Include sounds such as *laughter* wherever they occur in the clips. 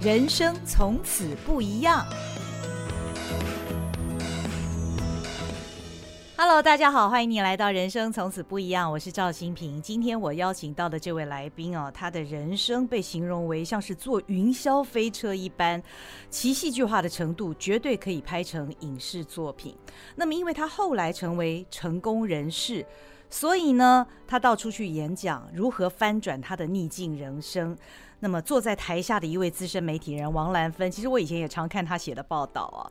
人生从此不一样。Hello，大家好，欢迎你来到《人生从此不一样》，我是赵新平。今天我邀请到的这位来宾哦，他的人生被形容为像是坐云霄飞车一般，其戏剧化的程度绝对可以拍成影视作品。那么，因为他后来成为成功人士，所以呢，他到处去演讲，如何翻转他的逆境人生。那么，坐在台下的一位资深媒体人王兰芬，其实我以前也常看他写的报道啊，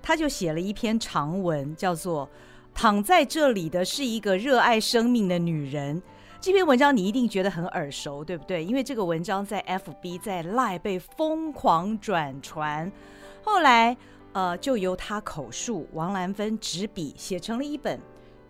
他就写了一篇长文，叫做。躺在这里的是一个热爱生命的女人。这篇文章你一定觉得很耳熟，对不对？因为这个文章在 FB 在 Line 被疯狂转传，后来呃就由她口述，王兰芬执笔写成了一本。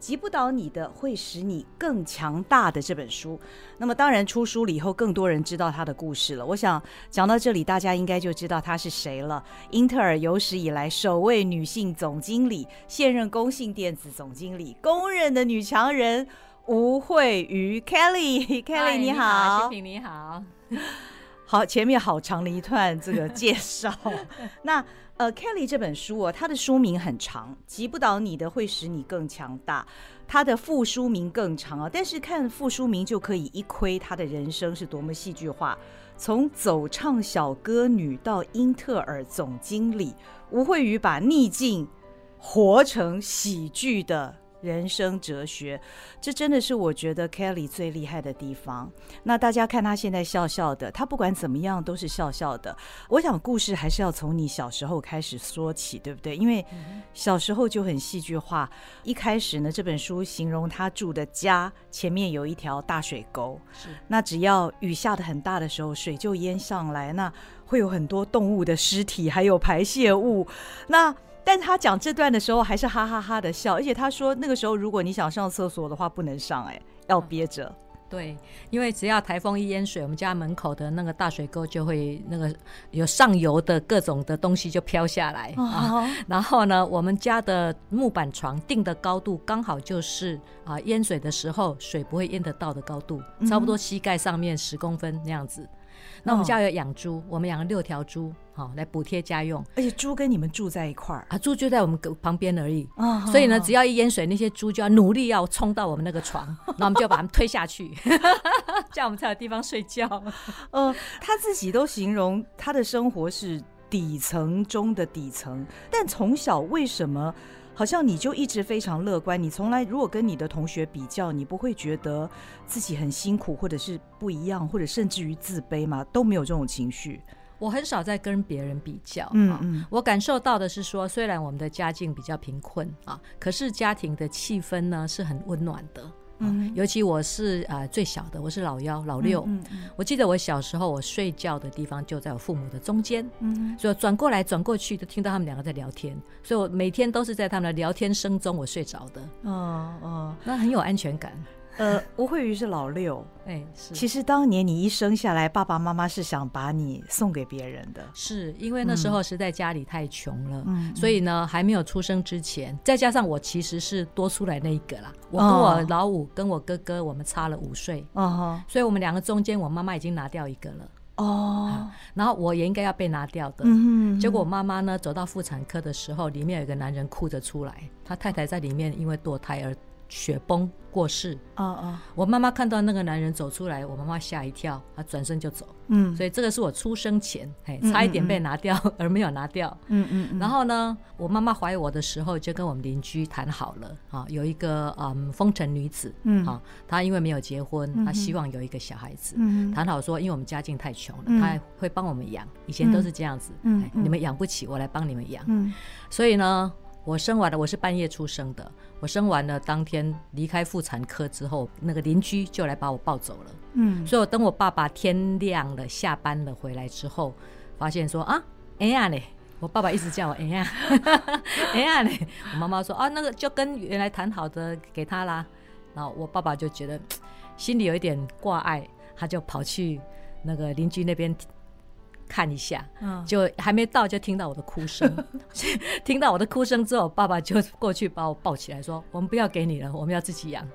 击不倒你的，会使你更强大的这本书。那么当然出书了以后，更多人知道她的故事了。我想讲到这里，大家应该就知道她是谁了。英特尔有史以来首位女性总经理，现任工信电子总经理，公认的女强人吴慧瑜 Kelly。*laughs* Kelly 你好，心屏你好。*laughs* 好，前面好长的一段这个介绍。*laughs* 那呃，Kelly 这本书哦，它的书名很长，击不倒你的会使你更强大。它的副书名更长啊，但是看副书名就可以一窥他的人生是多么戏剧化。从走唱小歌女到英特尔总经理，吴慧宇把逆境活成喜剧的。人生哲学，这真的是我觉得 Kelly 最厉害的地方。那大家看他现在笑笑的，他不管怎么样都是笑笑的。我想故事还是要从你小时候开始说起，对不对？因为小时候就很戏剧化。一开始呢，这本书形容他住的家前面有一条大水沟，是那只要雨下的很大的时候，水就淹上来，那会有很多动物的尸体，还有排泄物。那但他讲这段的时候还是哈哈哈的笑，而且他说那个时候如果你想上厕所的话不能上，哎，要憋着。嗯。对，因为只要台风一淹水，我们家门口的那个大水沟就会那个有上游的各种的东西就飘下来啊。然后呢，我们家的木板床定的高度刚好就是啊淹水的时候水不会淹得到的高度，差不多膝盖上面十公分那样子。那我们家有养猪，我们养了六条猪，好来补贴家用。而且猪跟你们住在一块儿啊，猪就在我们旁边而已。所以呢，只要一淹水，那些猪就要努力要冲到我们那个床，那我们就要把它们推下去，*laughs* 这样我们才有地方睡觉。*laughs* 呃，他自己都形容他的生活是底层中的底层，但从小为什么？好像你就一直非常乐观，你从来如果跟你的同学比较，你不会觉得自己很辛苦，或者是不一样，或者甚至于自卑吗？都没有这种情绪。我很少在跟别人比较，嗯嗯，我感受到的是说，虽然我们的家境比较贫困啊，可是家庭的气氛呢是很温暖的。嗯，尤其我是啊、呃、最小的，我是老幺老六。嗯，嗯，我记得我小时候，我睡觉的地方就在我父母的中间。嗯，所以转过来转过去都听到他们两个在聊天，所以我每天都是在他们的聊天声中我睡着的。哦哦，那很有安全感。呃，吴慧瑜是老六，哎、欸，是。其实当年你一生下来，爸爸妈妈是想把你送给别人的，是因为那时候实在家里太穷了，嗯，所以呢，还没有出生之前，再加上我其实是多出来那一个啦，我跟我老五跟我哥哥，我们差了五岁，哦，所以我们两个中间，我妈妈已经拿掉一个了，哦，然后我也应该要被拿掉的，嗯，结果我妈妈呢走到妇产科的时候，里面有一个男人哭着出来，他太太在里面因为堕胎而。雪崩过世，哦哦，我妈妈看到那个男人走出来，我妈妈吓一跳，她转身就走，嗯，所以这个是我出生前，嘿，差一点被拿掉 *laughs* 而没有拿掉，嗯嗯，然后呢，我妈妈怀我的时候就跟我们邻居谈好了，啊，有一个嗯风尘女子，嗯，啊，她因为没有结婚，她希望有一个小孩子，嗯，谈好说，因为我们家境太穷了，她会帮我们养，以前都是这样子，嗯，你们养不起，我来帮你们养，嗯，所以呢。我生完了，我是半夜出生的。我生完了当天离开妇产科之后，那个邻居就来把我抱走了。嗯，所以我等我爸爸天亮了下班了回来之后，发现说啊，哎呀嘞，我爸爸一直叫我哎呀，*laughs* 哎呀嘞，我妈妈说啊，那个就跟原来谈好的给他啦。然后我爸爸就觉得 *tsk* 心里有一点挂碍，他就跑去那个邻居那边。看一下，嗯就还没到，就听到我的哭声。*laughs* 听到我的哭声之后，爸爸就过去把我抱起来，说：“我们不要给你了，我们要自己养。”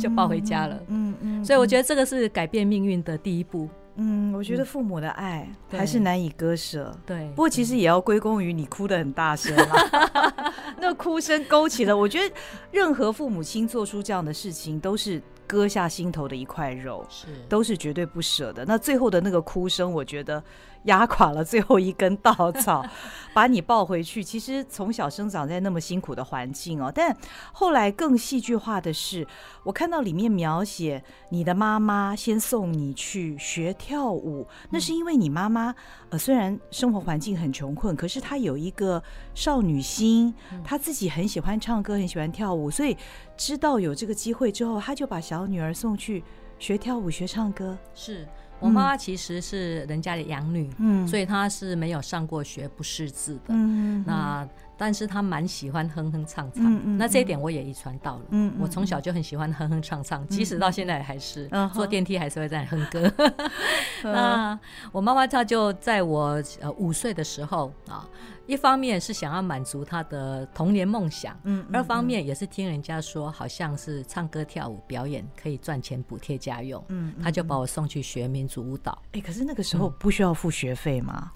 就抱回家了。嗯嗯。所以我觉得这个是改变命运的第一步。嗯，我觉得父母的爱还是难以割舍。对，不过其实也要归功于你哭得很大声了，*laughs* 那哭声勾起了。我觉得任何父母亲做出这样的事情，都是割下心头的一块肉，是，都是绝对不舍的。那最后的那个哭声，我觉得。压垮了最后一根稻草，*laughs* 把你抱回去。其实从小生长在那么辛苦的环境哦，但后来更戏剧化的是，我看到里面描写你的妈妈先送你去学跳舞，那是因为你妈妈呃虽然生活环境很穷困，可是她有一个少女心，她自己很喜欢唱歌，很喜欢跳舞，所以知道有这个机会之后，她就把小女儿送去学跳舞、学唱歌。是。我妈妈其实是人家的养女，嗯，所以她是没有上过学、不识字的。嗯，那但是他蛮喜欢哼哼唱唱，嗯嗯，那这一点我也遗传到了。嗯，我从小就很喜欢哼哼唱唱，即使到现在还是坐电梯还是会在哼歌。*laughs* 那我妈妈她就在我呃五岁的时候啊。一方面是想要满足她的童年梦想，嗯，二方面也是听人家说，好像是唱歌跳舞表演可以赚钱补贴家用，嗯，他就把我送去学民族舞蹈。哎、欸，可是那个时候不需要付学费吗？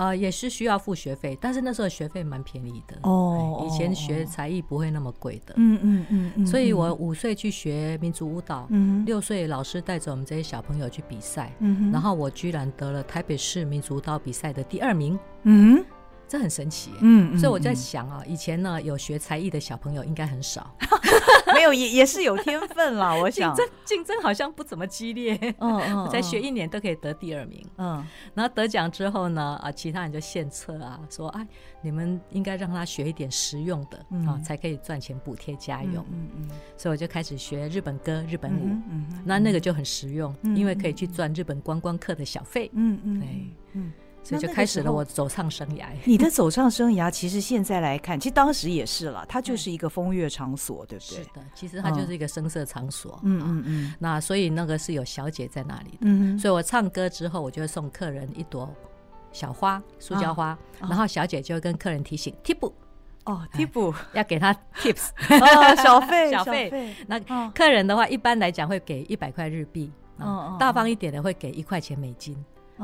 呃，也是需要付学费，但是那时候学费蛮便宜的哦。以前学才艺不会那么贵的，嗯嗯嗯嗯。所以我五岁去学民族舞蹈，嗯，六岁老师带着我们这些小朋友去比赛，嗯，然后我居然得了台北市民族舞蹈比赛的第二名，嗯。这很神奇，嗯，所以我在想啊，以前呢有学才艺的小朋友应该很少，*laughs* 没有也也是有天分啦。*laughs* 我想。竞争竞争好像不怎么激烈，嗯嗯，*laughs* 才学一年都可以得第二名，嗯，然后得奖之后呢，啊，其他人就献策啊，说哎，你们应该让他学一点实用的啊，才可以赚钱补贴家用，嗯嗯，所以我就开始学日本歌、日本舞，嗯，那那个就很实用，因为可以去赚日本观光客的小费，嗯嗯，对，嗯。所以就开始了我走唱生涯。你的 *laughs* 走唱生涯，其实现在来看，其实当时也是了，它就是一个风月场所，对不对？是的，其实它就是一个声色场所。嗯嗯嗯。那所以那个是有小姐在那里的。嗯。所以我唱歌之后，我就会送客人一朵小花，塑胶花，然后小姐就会跟客人提醒：tip 哦，tip 要给他 tips，*laughs* *laughs* 小费小费。那客人的话，一般来讲会给一百块日币，大方一点的会给一块钱美金。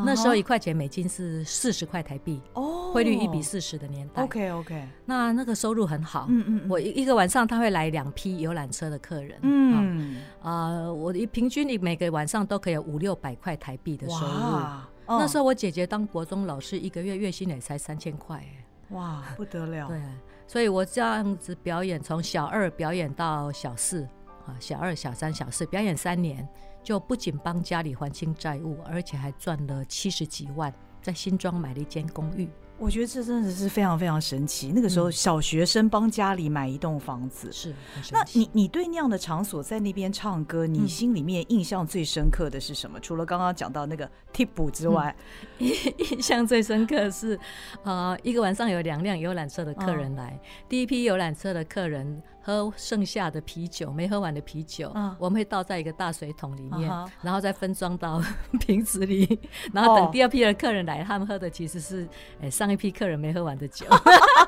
那时候一块钱美金是四十块台币，哦，汇率一比四十的年代。OK OK，那那个收入很好。嗯嗯，我一一个晚上他会来两批游览车的客人。嗯啊，我一平均你每个晚上都可以有五六百块台币的收入。哇，那时候我姐姐当国中老师，一个月月薪也才三千块。哇，不得了。对，所以我这样子表演，从小二表演到小四，啊，小二、小三、小四表演三年。就不仅帮家里还清债务，而且还赚了七十几万，在新庄买了一间公寓。我觉得这真的是非常非常神奇。那个时候，小学生帮家里买一栋房子，是、嗯。那你你对那样的场所在那边唱歌，你心里面印象最深刻的是什么？嗯、除了刚刚讲到那个 tip 之外，*laughs* 印、嗯、印象最深刻的是，呃，一个晚上有两辆游览车的客人来，嗯、第一批游览车的客人喝剩下的啤酒，没喝完的啤酒，嗯、我们会倒在一个大水桶里面，嗯、然后再分装到瓶子里，*laughs* 然后等第二批的客人来，他们喝的其实是诶上。上一批客人没喝完的酒，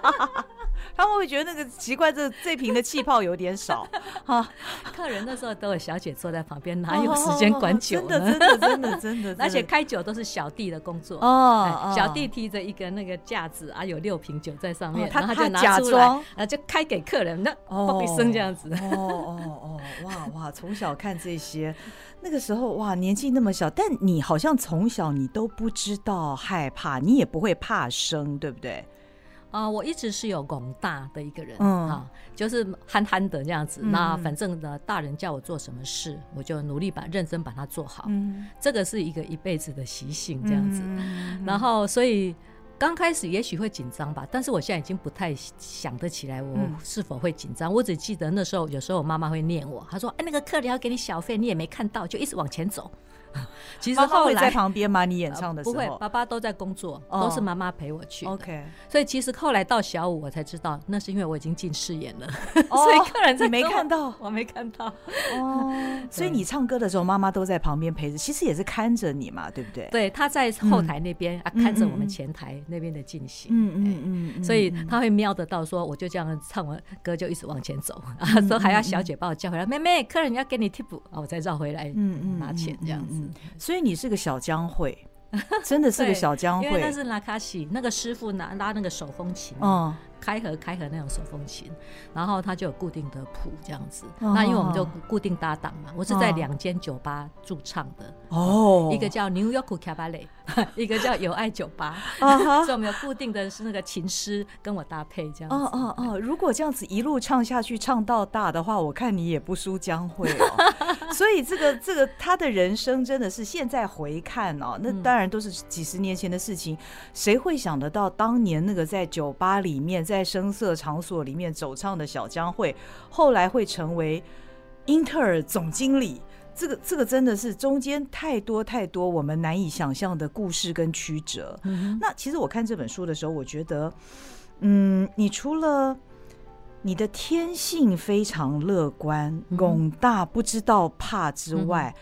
*laughs* 他们会觉得那个奇怪，这这瓶的气泡有点少。*laughs* 哈，客人那时候都有小姐坐在旁边，*laughs* 哪有时间管酒呢？真的，真的，真的，真的，*laughs* 而且开酒都是小弟的工作哦。小弟提着一个那个架子啊，有六瓶酒在上面，然后他就拿出来，啊，就开给客人，那嘣一声这样子。哦哦哦，哇哇，从小看这些。那个时候哇，年纪那么小，但你好像从小你都不知道害怕，你也不会怕生，对不对？啊、呃，我一直是有广大的一个人，嗯，啊，就是憨憨的这样子。嗯、那反正呢，大人叫我做什么事，我就努力把认真把它做好。嗯，这个是一个一辈子的习性，这样子。嗯、然后所以。刚开始也许会紧张吧，但是我现在已经不太想得起来我是否会紧张。嗯、我只记得那时候，有时候我妈妈会念我，她说：“哎，那个客人要给你小费，你也没看到，就一直往前走。” *laughs* 其实后来在旁边吗？你演唱的时候、呃、不会，爸爸都在工作，都是妈妈陪我去。OK，所以其实后来到小五，我才知道那是因为我已经近视眼了，*laughs* 所以客人在没看到，*laughs* 我没看到。哦，所以你唱歌的时候，妈妈都在旁边陪着，其实也是看着你嘛，对不对？对，她在后台那边啊，看着我们前台那边的进行。嗯嗯嗯，所以她会瞄得到，说我就这样唱完歌就一直往前走啊，说还要小姐把我叫回来，妹妹，客人要给你 tip 啊，我再绕回来，嗯嗯，拿钱这样子。嗯，所以你是个小江会，真的是个小江会，因为那是拉卡西那个师傅拿拉那个手风琴，嗯。开合开合那种手风琴，然后他就有固定的谱这样子。哦、那因为我们就固定搭档嘛，我是在两间酒吧驻唱的。哦，一个叫 New York Cabaret，*laughs* 一个叫友爱酒吧。哦、*laughs* 所以我们有固定的是那个琴师跟我搭配这样子。哦哦哦，如果这样子一路唱下去，唱到大的话，我看你也不输江蕙哦。*laughs* 所以这个这个他的人生真的是现在回看哦，那当然都是几十年前的事情，谁会想得到当年那个在酒吧里面在声色场所里面走唱的小江会，后来会成为英特尔总经理。这个这个真的是中间太多太多我们难以想象的故事跟曲折。嗯、那其实我看这本书的时候，我觉得，嗯，你除了你的天性非常乐观、广大不知道怕之外，嗯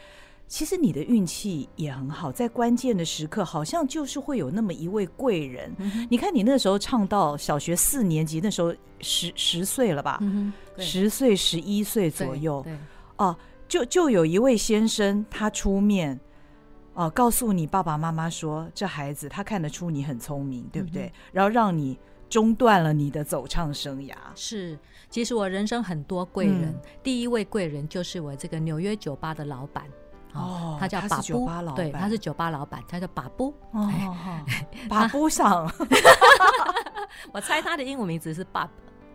其实你的运气也很好，在关键的时刻，好像就是会有那么一位贵人。嗯、你看，你那时候唱到小学四年级，那时候十十岁了吧？嗯、十岁、十一岁左右。哦、啊，就就有一位先生，他出面，哦、啊，告诉你爸爸妈妈说，这孩子他看得出你很聪明，对不对？嗯、然后让你中断了你的走唱生涯。是，其实我人生很多贵人，嗯、第一位贵人就是我这个纽约酒吧的老板。哦，他叫巴布，对，他是酒吧老板，他叫巴布。哦，*laughs* 巴布上，*laughs* 我猜他的英文名字是 Bob。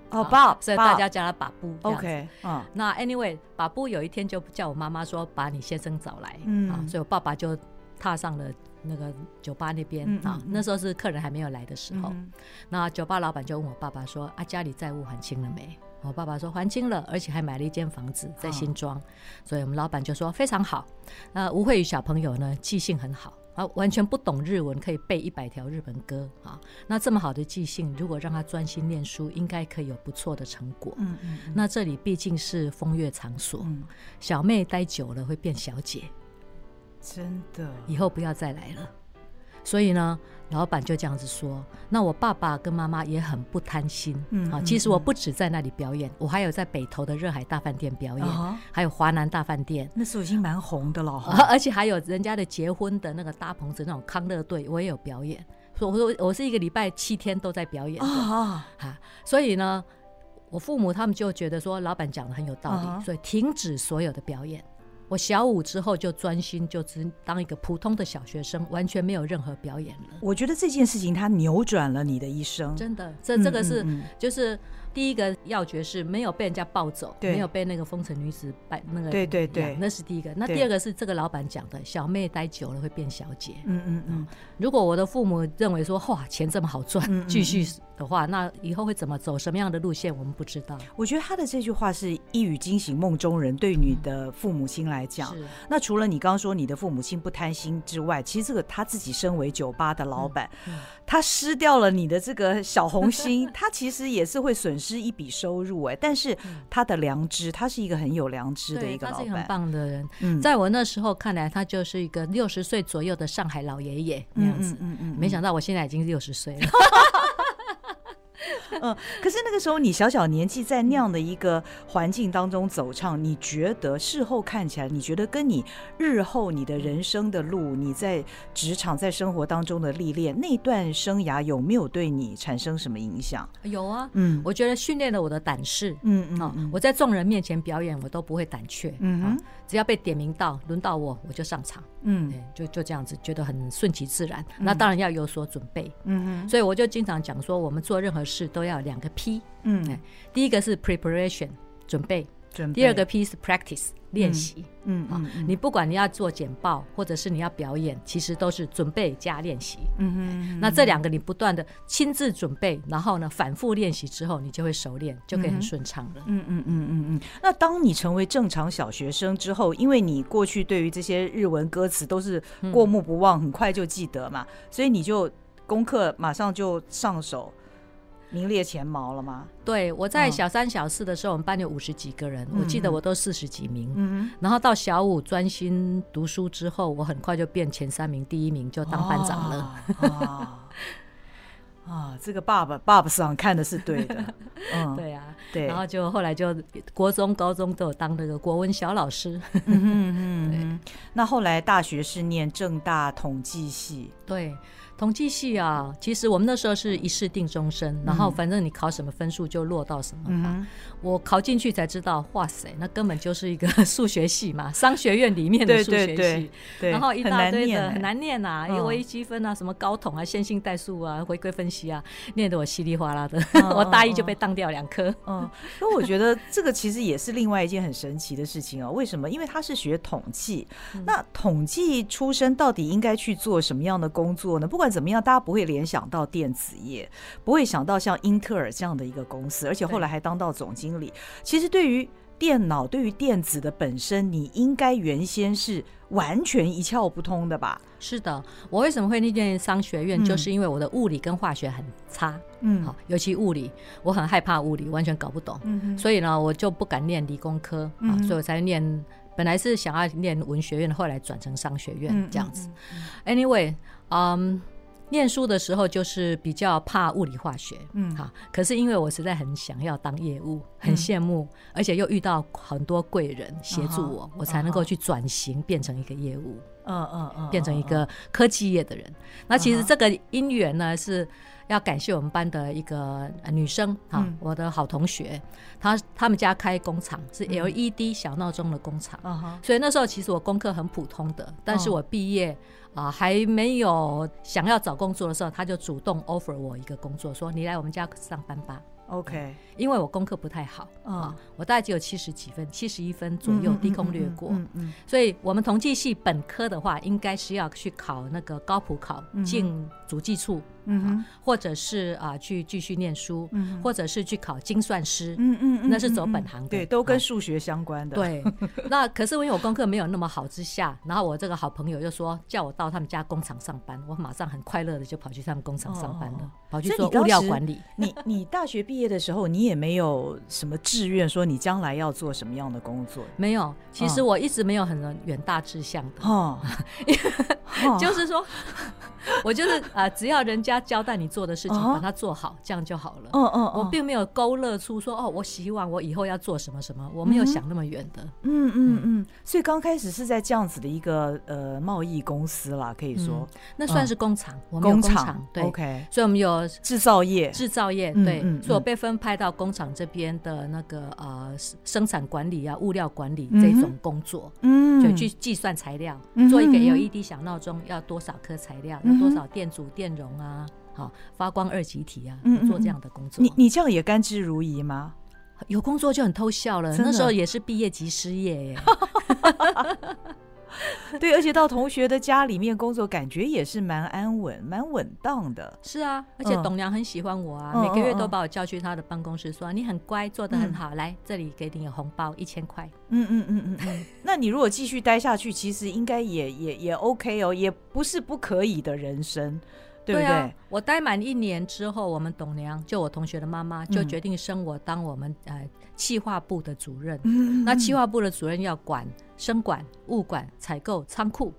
哦，Bob，所以大家叫他巴布。OK，嗯，那 Anyway，巴布有一天就叫我妈妈说，把你先生找来。嗯，所以我爸爸就踏上了那个酒吧那边啊。那时候是客人还没有来的时候，那酒吧老板就问我爸爸说：“啊，家里债务还清了没？”我爸爸说还清了，而且还买了一间房子在新庄，哦、所以我们老板就说非常好。那吴慧宇小朋友呢，记性很好啊，完全不懂日文，可以背一百条日本歌啊。那这么好的记性，如果让他专心念书，应该可以有不错的成果。嗯嗯嗯，那这里毕竟是风月场所，嗯、小妹待久了会变小姐，真的，以后不要再来了。所以呢，老板就这样子说。那我爸爸跟妈妈也很不贪心，嗯，啊，其实我不止在那里表演，我还有在北投的热海大饭店表演，还有华南大饭店，那时候已经蛮红的了，而且还有人家的结婚的那个搭棚子那种康乐队，我也有表演。所以我说我是一个礼拜七天都在表演的啊，所以呢，我父母他们就觉得说老板讲的很有道理，所以停止所有的表演。我小五之后就专心，就只当一个普通的小学生，完全没有任何表演了。我觉得这件事情它扭转了你的一生，真的。这这个是就是。第一个要诀是没有被人家抱走，没有被那个风尘女子摆那个，对对对，那是第一个。那第二个是这个老板讲的，小妹待久了会变小姐。嗯嗯嗯。如果我的父母认为说，哇，钱这么好赚，继续的话，那以后会怎么走，什么样的路线，我们不知道。我觉得他的这句话是一语惊醒梦中人。对你的父母亲来讲，那除了你刚刚说你的父母亲不贪心之外，其实这个他自己身为酒吧的老板，他失掉了你的这个小红心，他其实也是会损失。是一笔收入哎，但是他的良知，他是一个很有良知的一个老板，他是一个很棒的人。嗯，在我那时候看来，他就是一个六十岁左右的上海老爷爷那样子。嗯嗯嗯，没想到我现在已经六十岁了。*laughs* *laughs* *laughs* *laughs* 嗯，可是那个时候你小小年纪，在那样的一个环境当中走唱，你觉得事后看起来，你觉得跟你日后你的人生的路，你在职场在生活当中的历练，那段生涯有没有对你产生什么影响？有啊，嗯，我觉得训练了我的胆识，嗯嗯，啊，我在众人面前表演，我都不会胆怯，嗯，只要被点名到，轮到我，我就上场，嗯，就就这样子，觉得很顺其自然。那当然要有所准备，嗯哼，所以我就经常讲说，我们做任何事都。要两个 P，嗯，第一个是 preparation 准备，准备，第二个 P 是 practice 练习，嗯，嗯，嗯，你不管你要做简报，或者是你要表演，其实都是准备加练习，嗯哼，那这两个你不断的亲自准备，然后呢反复练习之后，你就会熟练，就可以很顺畅了，嗯嗯嗯嗯嗯。那当你成为正常小学生之后，因为你过去对于这些日文歌词都是过目不忘，很快就记得嘛，所以你就功课马上就上手。名列前茅了吗？对，我在小三、小四的时候，我们班有五十几个人，我记得我都四十几名。嗯，然后到小五专心读书之后，我很快就变前三名，第一名就当班长了。啊，这个爸爸爸爸上看的是对的，*laughs* 嗯，对啊，对，然后就后来就国中、高中都有当那个国文小老师，嗯嗯嗯，*laughs* 那后来大学是念正大统计系，对。统计系啊，其实我们那时候是一试定终身，然后反正你考什么分数就落到什么嘛。嗯、我考进去才知道，哇塞，那根本就是一个 *laughs* 数学系嘛，商学院里面的数学系。对对对对，然后一大堆的很难念呐、啊，因为微积分啊，什么高统啊、线性代数啊、回归分析啊，念得我稀里哗啦的。哦、*laughs* 我大一就被当掉两科。嗯，那、嗯、我觉得这个其实也是另外一件很神奇的事情哦。为什么？因为他是学统计，嗯、那统计出身到底应该去做什么样的工作呢？不管怎么样，大家不会联想到电子业，不会想到像英特尔这样的一个公司，而且后来还当到总经理。其实对于电脑、对于电子的本身，你应该原先是完全一窍不通的吧？是的，我为什么会念商学院，就是因为我的物理跟化学很差，嗯，好，尤其物理，我很害怕物理，完全搞不懂，嗯，所以呢，我就不敢念理工科，啊、嗯，所以我才念。本来是想要念文学院，后来转成商学院这样子。Anyway，嗯，念书的时候就是比较怕物理化学，嗯，哈。可是因为我实在很想要当业务，很羡慕，而且又遇到很多贵人协助我，我才能够去转型变成一个业务，嗯嗯嗯，变成一个科技业的人。那其实这个因缘呢是。要感谢我们班的一个女生哈，我的好同学，她他们家开工厂是 LED 小闹钟的工厂，所以那时候其实我功课很普通的，但是我毕业啊还没有想要找工作的时候，他就主动 offer 我一个工作，说你来我们家上班吧。OK，因为我功课不太好啊，我大概只有七十几分，七十一分左右，低空掠过。嗯，所以我们统计系本科的话，应该是要去考那个高普考进主计处。嗯，或者是啊，去继续念书，嗯或者是去考精算师，嗯嗯，那是走本行的，对，都跟数学相关的。对，*laughs* 那可是因为我功课没有那么好之下，然后我这个好朋友就说叫我到他们家工厂上班，我马上很快乐的就跑去他们工厂上班了，跑去做物料管理。你 *laughs* 你大学毕业的时候，你也没有什么志愿，说你将来要做什么样的工作？没有，其实我一直没有很远大志向的，哦，*laughs* 就是说。我就是啊，只要人家交代你做的事情，把它做好，这样就好了。嗯嗯，我并没有勾勒出说哦，我希望我以后要做什么什么，我没有想那么远的。嗯嗯嗯。所以刚开始是在这样子的一个呃贸易公司啦，可以说那算是工厂。我们工厂对。OK。所以我们有制造业，制造业对。所以我被分派到工厂这边的那个呃生产管理啊、物料管理这种工作。嗯。就去计算材料，做一个 LED 小闹钟要多少颗材料。多少电阻、电容啊？好，发光二极体啊，做这样的工作。你你这样也甘之如饴吗？有工作就很偷笑了。那时候也是毕业即失业耶。*laughs* *laughs* 对，而且到同学的家里面工作，感觉也是蛮安稳、蛮稳当的。是啊，而且董娘很喜欢我啊，每个月都把我叫去他的办公室，说你很乖，做的很好，来这里给你红包一千块。嗯嗯嗯嗯嗯。*laughs* 那你如果继续待下去，其实应该也也也 OK 哦，也不是不可以的人生。对，对啊，我待满一年之后，我们董娘就我同学的妈妈就决定升我当我们呃企划部的主任。嗯，那企划部的主任要管生管、物管、采购、仓库。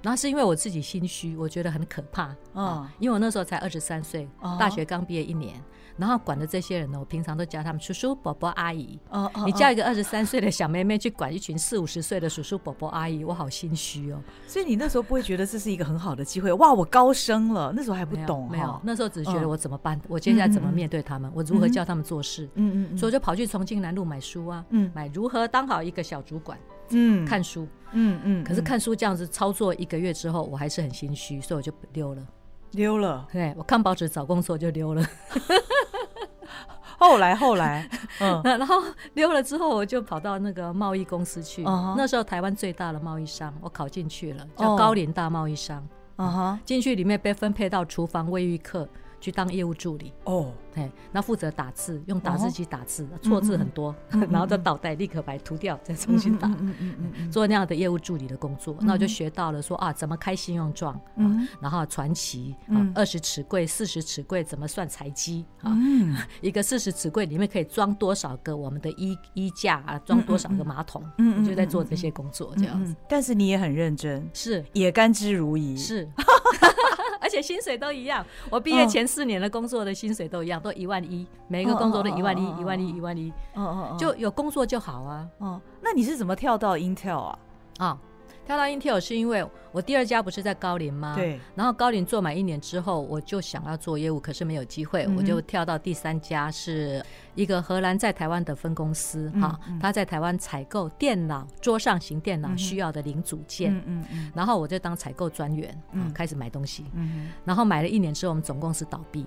那是因为我自己心虚，我觉得很可怕。嗯，因为我那时候才二十三岁，大学刚毕业一年。然后管的这些人呢，我平常都叫他们叔叔、伯伯、阿姨。哦哦，你叫一个二十三岁的小妹妹去管一群四五十岁的叔叔、伯伯、阿姨，我好心虚哦。所以你那时候不会觉得这是一个很好的机会？哇，我高升了！那时候还不懂，没有，那时候只是觉得我怎么办？我接下来怎么面对他们？我如何教他们做事？嗯嗯，所以我就跑去重庆南路买书啊，嗯，买如何当好一个小主管，嗯，看书，嗯嗯。可是看书这样子操作一个月之后，我还是很心虚，所以我就溜了，溜了。对，我看报纸找工作就溜了。*laughs* 后来后来，*laughs* 嗯，然后溜了之后，我就跑到那个贸易公司去。那时候台湾最大的贸易商，我考进去了，叫高林大贸易商。嗯哼，进去里面被分配到厨房卫浴课。去当业务助理哦，对，那负责打字，用打字机打字，错字很多，*laughs* 然后在脑袋立刻把它涂掉，再重新打，做那样的业务助理的工作，那我就学到了说啊，怎么开信用状，啊，然后传奇，嗯，二十尺柜、四十尺柜怎么算材积啊？一个四十尺柜里面可以装多少个我们的衣衣架啊？装多少个马桶？嗯，就在做这些工作这样子。但是你也很认真，是，也甘之如饴，是。*laughs* *laughs* 而且薪水都一样。我毕业前四年的工作的薪水都一样，都一万一，每一个工作都一万一，一万一，一万一。嗯嗯嗯，就有工作就好啊。哦，那你是怎么跳到 Intel 啊？啊。跳到 Intel 是因为我第二家不是在高龄吗？对。然后高龄做满一年之后，我就想要做业务，可是没有机会，嗯、我就跳到第三家，是一个荷兰在台湾的分公司哈，他、在台湾采购电脑桌上型电脑需要的零组件，嗯嗯，嗯。然后我就当采购专员，嗯，开始买东西，嗯，然后买了一年之后，我们总公司倒闭，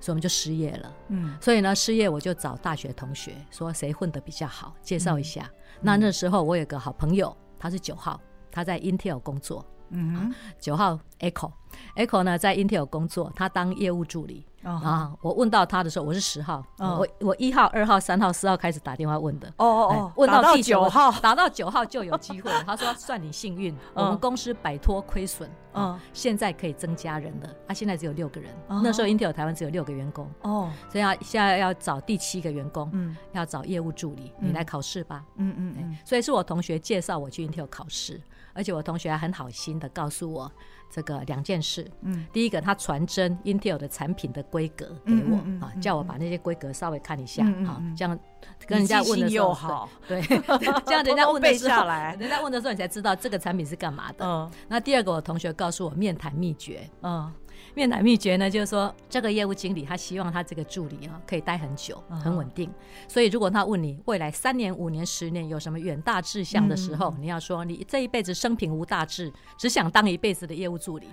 所以我们就失业了，嗯，所以呢，失业我就找大学同学说谁混得比较好，介绍一下。嗯、那那时候我有个好朋友，他是九号。他在 Intel 工作，嗯哼，九号 Echo，Echo 呢在 Intel 工作，他当业务助理。啊！我问到他的时候，我是十号，我我一号、二号、三号、四号开始打电话问的。哦哦哦，问到第九号，*laughs* 打到九号就有机会。*laughs* 他说算你幸运，我们公司摆脱亏损，嗯，现在可以增加人了。他现在只有六个人，那时候 Intel 台湾只有六个员工。哦，所以要现在要找第七个员工，嗯，要找业务助理，你来考试吧。嗯嗯嗯，所以是我同学介绍我去 Intel 考试，而且我同学还很好心的告诉我。这个两件事，嗯，第一个他传真 Intel 的产品的规格给我啊，叫我把那些规格稍微看一下啊，这样跟人家问的时候，*laughs* 对，*laughs* 这样人家问的时候，*laughs* 人家问的时候你才知道这个产品是干嘛的。嗯，那第二个我同学告诉我面谈秘诀，嗯。面谈秘诀呢，就是说这个业务经理他希望他这个助理啊可以待很久，很稳定。所以如果他问你未来三年、五年、十年有什么远大志向的时候，你要说你这一辈子生平无大志，只想当一辈子的业务助理。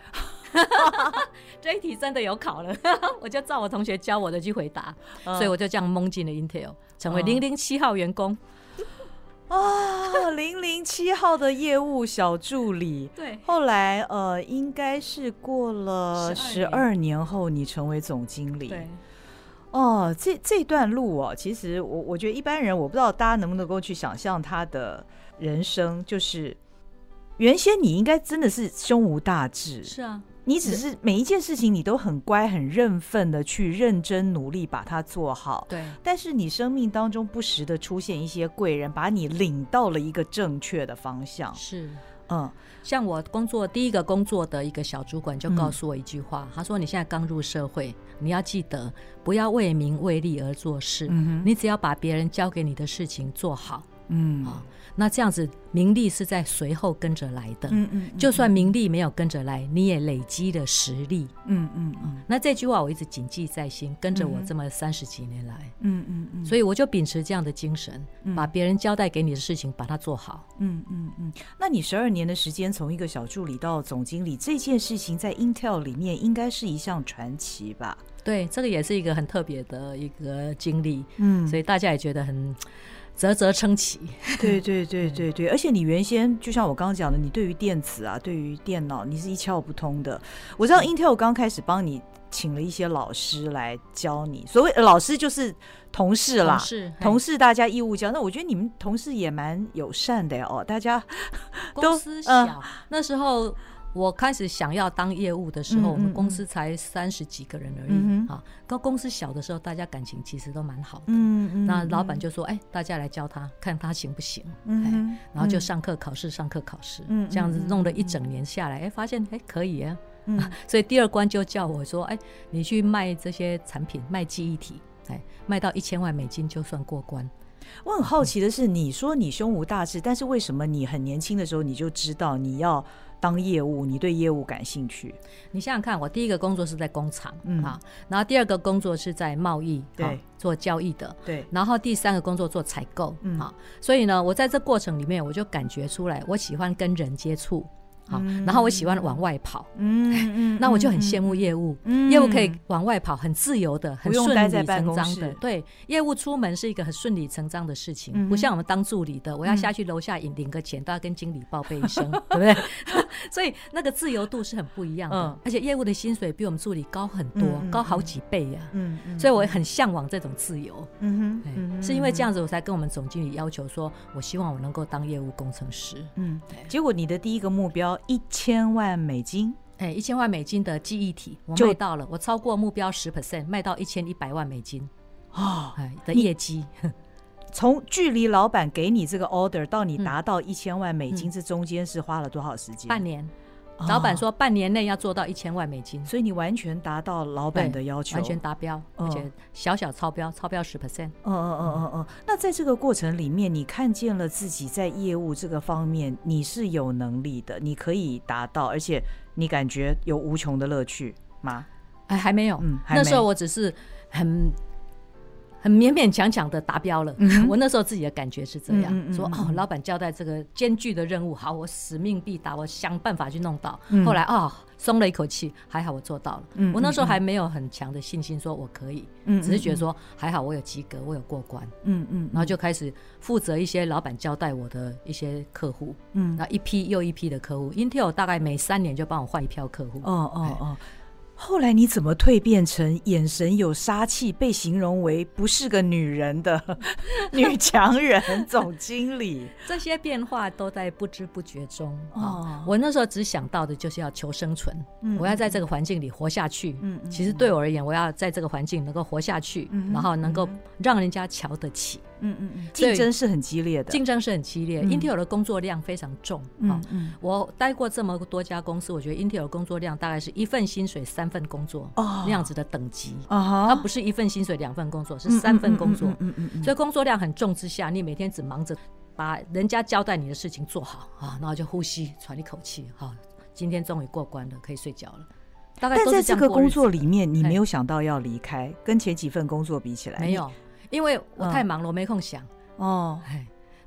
*laughs* 这一题真的有考了，我就照我同学教我的去回答，所以我就这样蒙进了 Intel，成为零零七号员工。啊，零零七号的业务小助理。对，后来呃，应该是过了十二年后，你成为总经理。对，哦，这这段路哦，其实我我觉得一般人我不知道大家能不能够去想象他的人生，就是原先你应该真的是胸无大志。是啊。你只是每一件事情，你都很乖、很认份的去认真努力把它做好。对。但是你生命当中不时的出现一些贵人，把你领到了一个正确的方向。是，嗯，像我工作第一个工作的一个小主管就告诉我一句话，嗯、他说：“你现在刚入社会，你要记得不要为名为利而做事。你只要把别人交给你的事情做好。”嗯啊。那这样子，名利是在随后跟着来的。嗯嗯，就算名利没有跟着来，你也累积了实力。嗯嗯嗯。那这句话我一直谨记在心，跟着我这么三十几年来。嗯嗯嗯。所以我就秉持这样的精神，把别人交代给你的事情，把它做好。嗯嗯嗯。那你十二年的时间，从一个小助理到总经理，这件事情在 Intel 里面应该是一项传奇吧？对，这个也是一个很特别的一个经历。嗯，所以大家也觉得很。啧啧称奇，对对对对对，而且你原先就像我刚刚讲的，你对于电子啊，对于电脑，你是一窍不通的。我知道 Intel 刚开始帮你请了一些老师来教你，所谓老师就是同事啦，同事，同事大家义务教。那我觉得你们同事也蛮友善的哦，大家都公司小，呃、那时候。我开始想要当业务的时候，我们公司才三十几个人而已啊。刚公司小的时候，大家感情其实都蛮好的。嗯嗯。那老板就说：“哎，大家来教他，看他行不行。”嗯。然后就上课考试，上课考试。嗯。这样子弄了一整年下来，哎，发现哎可以啊。嗯。*laughs* 所以第二关就叫我说：“哎，你去卖这些产品，卖记忆体，哎，卖到一千万美金就算过关。”我很好奇的是，你说你胸无大志，但是为什么你很年轻的时候你就知道你要？当业务，你对业务感兴趣？你想想看，我第一个工作是在工厂，嗯。啊，然后第二个工作是在贸易，对，做交易的，对，然后第三个工作做采购，嗯。啊，所以呢，我在这过程里面，我就感觉出来，我喜欢跟人接触。好，然后我喜欢往外跑，嗯嗯，*laughs* 那我就很羡慕业务，业务可以往外跑，很自由的，很顺理成章的。对，业务出门是一个很顺理成章的事情，不像我们当助理的，我要下去楼下领领个钱，都要跟经理报备一声，*laughs* 对不对？*laughs* 所以那个自由度是很不一样的，而且业务的薪水比我们助理高很多，高好几倍呀。嗯，所以我很向往这种自由。嗯哼，是因为这样子，我才跟我们总经理要求说，我希望我能够当业务工程师。嗯，结果你的第一个目标。一千万美金，哎，一千万美金的记忆体，我卖到了，我超过目标十 percent，卖到一千一百万美金，哦，哎的业绩。*laughs* 从距离老板给你这个 order 到你达到一千万美金，这中间是花了多少时间？半年。老板说半年内要做到一千万美金，所以你完全达到老板的要求，完全达标，而且小小超标，超标十 percent。嗯嗯嗯嗯嗯。那在这个过程里面，你看见了自己在业务这个方面你是有能力的，你可以达到，而且你感觉有无穷的乐趣吗？哎，还没有。嗯，那时候我只是很。很勉勉强强的达标了，嗯、我那时候自己的感觉是这样，嗯嗯、说哦，老板交代这个艰巨的任务，好，我使命必达，我想办法去弄到。嗯、后来啊，哦、松了一口气，还好我做到了。嗯、我那时候还没有很强的信心，说我可以，嗯、只是觉得说还好我有及格，我有过关。嗯嗯，然后就开始负责一些老板交代我的一些客户，嗯，那一批又一批的客户，Intel 大概每三年就帮我换一票客户。哦哦哦。后来你怎么蜕变成眼神有杀气，被形容为不是个女人的 *laughs* 女强人总经理？*laughs* 这些变化都在不知不觉中。哦，我那时候只想到的就是要求生存，嗯、我要在这个环境里活下去。嗯，其实对我而言，我要在这个环境能够活下去，嗯、然后能够让人家瞧得起。嗯嗯嗯，竞争是很激烈的，竞争是很激烈。Intel 的工作量非常重。嗯嗯，我待过这么多家公司，我觉得 Intel 的工作量大概是一份薪水三份工作哦那样子的等级啊。它不是一份薪水两份工作，是三份工作。嗯嗯，所以工作量很重之下，你每天只忙着把人家交代你的事情做好啊，然后就呼吸喘一口气，好，今天终于过关了，可以睡觉了。大概。在这个工作里面，你没有想到要离开，跟前几份工作比起来，没有。因为我太忙了，我没空想。哦，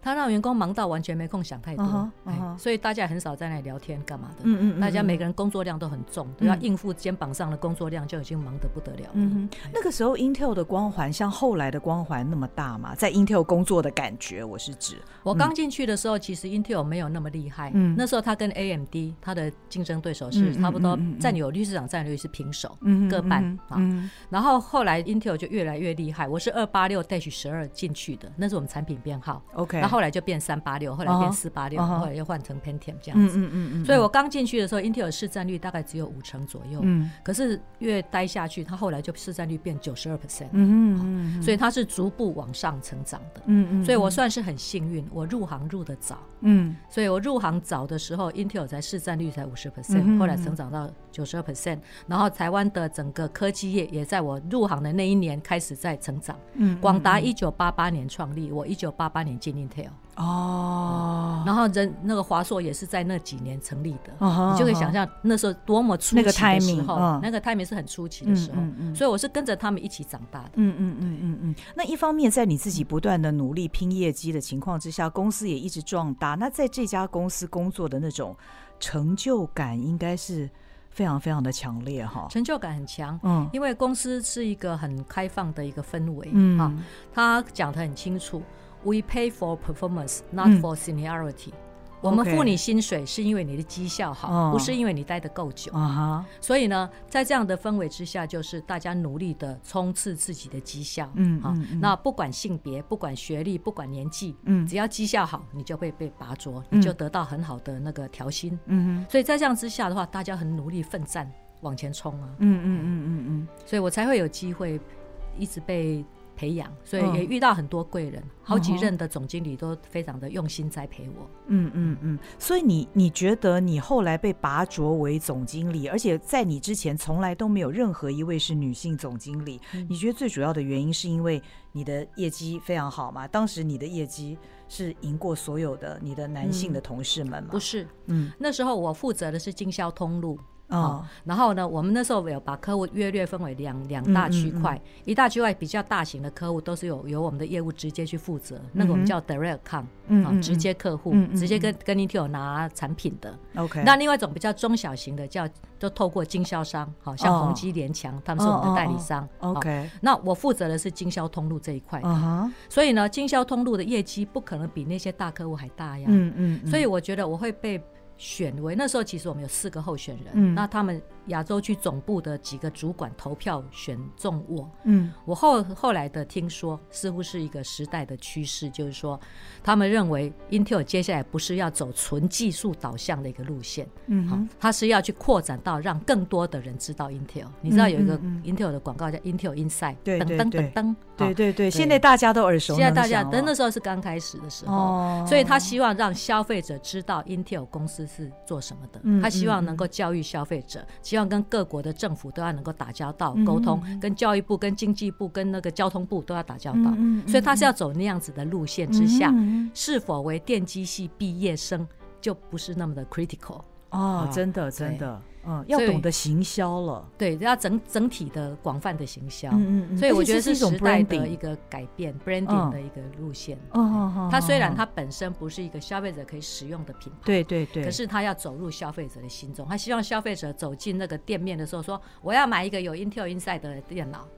他让员工忙到完全没空想太多，所以大家很少在那里聊天干嘛的。嗯嗯，大家每个人工作量都很重，都要应付肩膀上的工作量，就已经忙得不得了。嗯哼，那个时候 Intel 的光环像后来的光环那么大吗？在 Intel 工作的感觉，我是指我刚进去的时候，其实 Intel 没有那么厉害。嗯，那时候他跟 AMD 他的竞争对手是差不多占有率，市场占有率是平手，各半啊。然后后来 Intel 就越来越厉害。我是二八六 Dash 十二进去的，那是我们产品编号。OK。后来就变三八六，后来变四八六，后来又换成 Pentium 这样子。嗯嗯嗯。所以我刚进去的时候，Intel 市占率大概只有五成左右。嗯。可是越待下去，它后来就市占率变九十二 percent。嗯嗯。所以它是逐步往上成长的。嗯嗯。所以我算是很幸运，我入行入的早。嗯。所以我入行早的时候，Intel 才市占率才五十 percent，后来成长到九十二 percent。然后台湾的整个科技业也在我入行的那一年开始在成长。嗯。广达一九八八年创立，我一九八八年进 Intel。哦、嗯，然后人那个华硕也是在那几年成立的，哦、你就可以想象那时候多么初期的时候，那个 timing、嗯、是很初期的时候，嗯嗯、所以我是跟着他们一起长大的。嗯嗯嗯嗯嗯。那一方面，在你自己不断的努力拼业绩的情况之下，公司也一直壮大。那在这家公司工作的那种成就感，应该是非常非常的强烈哈。成就感很强，嗯，因为公司是一个很开放的一个氛围，嗯啊，他讲得很清楚。We pay for performance, not for seniority。我们付你薪水是因为你的绩效好，不是因为你待得够久。啊所以呢，在这样的氛围之下，就是大家努力的冲刺自己的绩效。嗯啊，那不管性别，不管学历，不管年纪，嗯，只要绩效好，你就会被拔擢，你就得到很好的那个调薪。嗯，所以在这样之下的话，大家很努力奋战往前冲啊。嗯嗯嗯嗯嗯，所以我才会有机会一直被。培养，所以也遇到很多贵人，嗯、好几任的总经理都非常的用心栽培我。嗯嗯嗯，所以你你觉得你后来被拔擢为总经理，而且在你之前从来都没有任何一位是女性总经理，嗯、你觉得最主要的原因是因为你的业绩非常好吗？当时你的业绩是赢过所有的你的男性的同事们吗？嗯、不是，嗯，那时候我负责的是经销通路。哦，然后呢，我们那时候有把客户约略分为两两大区块，一大区块比较大型的客户都是有由我们的业务直接去负责，那个我们叫 direct account，啊，直接客户，直接跟跟 Intel 拿产品的。OK，那另外一种比较中小型的叫，就透过经销商，好像宏基联强，他们是我们的代理商。OK，那我负责的是经销通路这一块，所以呢，经销通路的业绩不可能比那些大客户还大呀。嗯嗯，所以我觉得我会被。选为那时候，其实我们有四个候选人，嗯、那他们亚洲区总部的几个主管投票选中我。嗯，我后后来的听说，似乎是一个时代的趋势，就是说，他们认为 Intel 接下来不是要走纯技术导向的一个路线，嗯，好，他是要去扩展到让更多的人知道 Intel。你知道有一个 Intel 的广告叫 Intel Inside，对对对，噔噔噔噔，对对对，现在大家都耳熟。现在大家，但那时候是刚开始的时候，所以他希望让消费者知道 Intel 公司是做什么的，他希望能够教育消费者。希望跟各国的政府都要能够打交道、沟通，跟教育部、跟经济部、跟那个交通部都要打交道，所以他是要走那样子的路线之下，是否为电机系毕业生就不是那么的 critical 哦，真的真的。嗯，要懂得行销了，对，要整整体的广泛的行销，嗯嗯，所以我觉得是时代的一个改变，branding 的一个路线。哦，它虽然它本身不是一个消费者可以使用的品牌，对对对，可是它要走入消费者的心中，他希望消费者走进那个店面的时候说，我要买一个有 Intel Inside 的电脑，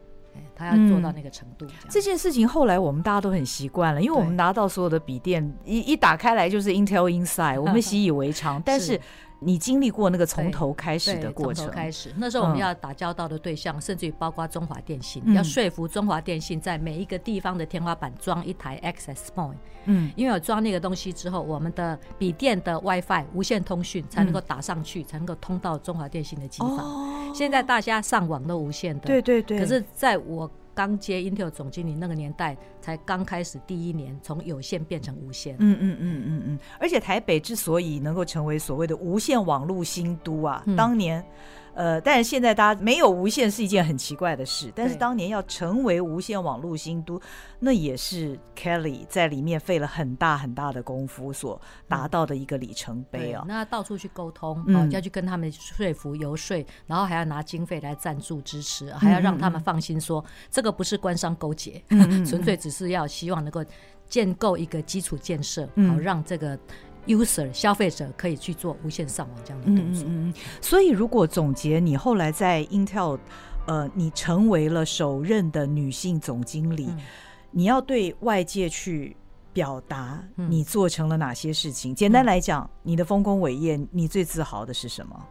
他要做到那个程度。这件事情后来我们大家都很习惯了，因为我们拿到所有的笔电一一打开来就是 Intel Inside，我们习以为常，*laughs* 但是。你经历过那个从头开始的过程，从头开始。那时候我们要打交道的对象，甚至于包括中华电信，要说服中华电信在每一个地方的天花板装一台 Access Point。嗯，因为有装那个东西之后，我们的笔电的 WiFi 无线通讯才能够打上去，才能够通到中华电信的机房。现在大家上网都无线的，对对对。可是在我刚接 Intel 总经理那个年代，才刚开始第一年，从有线变成无线。嗯嗯嗯嗯嗯。而且台北之所以能够成为所谓的无线网络新都啊，嗯、当年。呃，但是现在大家没有无线是一件很奇怪的事。但是当年要成为无线网络新都，那也是 Kelly 在里面费了很大很大的功夫所达到的一个里程碑啊。那到处去沟通，啊，要去跟他们说服、游说，然后还要拿经费来赞助支持，还要让他们放心说这个不是官商勾结，*laughs* 纯粹只是要希望能够建构一个基础建设，好让这个。User 消费者可以去做无线上网这样的动作。嗯嗯。所以如果总结你后来在 Intel，呃，你成为了首任的女性总经理，你要对外界去表达你做成了哪些事情？简单来讲，你的丰功伟业，你最自豪的是什么？